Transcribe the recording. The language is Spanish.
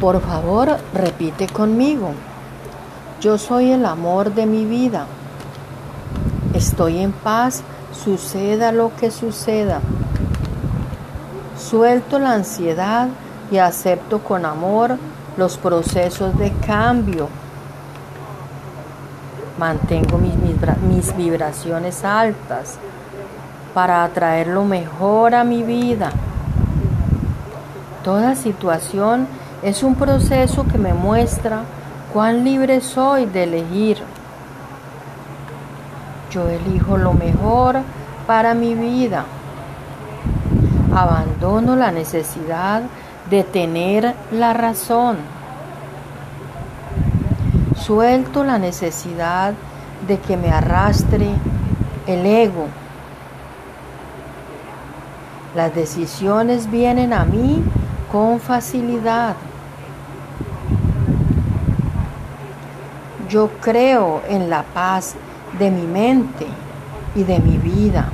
Por favor, repite conmigo. Yo soy el amor de mi vida. Estoy en paz, suceda lo que suceda. Suelto la ansiedad y acepto con amor los procesos de cambio. Mantengo mis, mis, vibraciones altas para atraer lo mejor a mi vida. Toda situación es un proceso que me muestra cuán libre soy de elegir. Yo elijo lo mejor para mi vida. Abandono la necesidad de tener la razón. Suelto la necesidad de que me arrastre el ego. Las decisiones vienen a mí con facilidad. Yo creo en la paz de mi mente y de mi vida.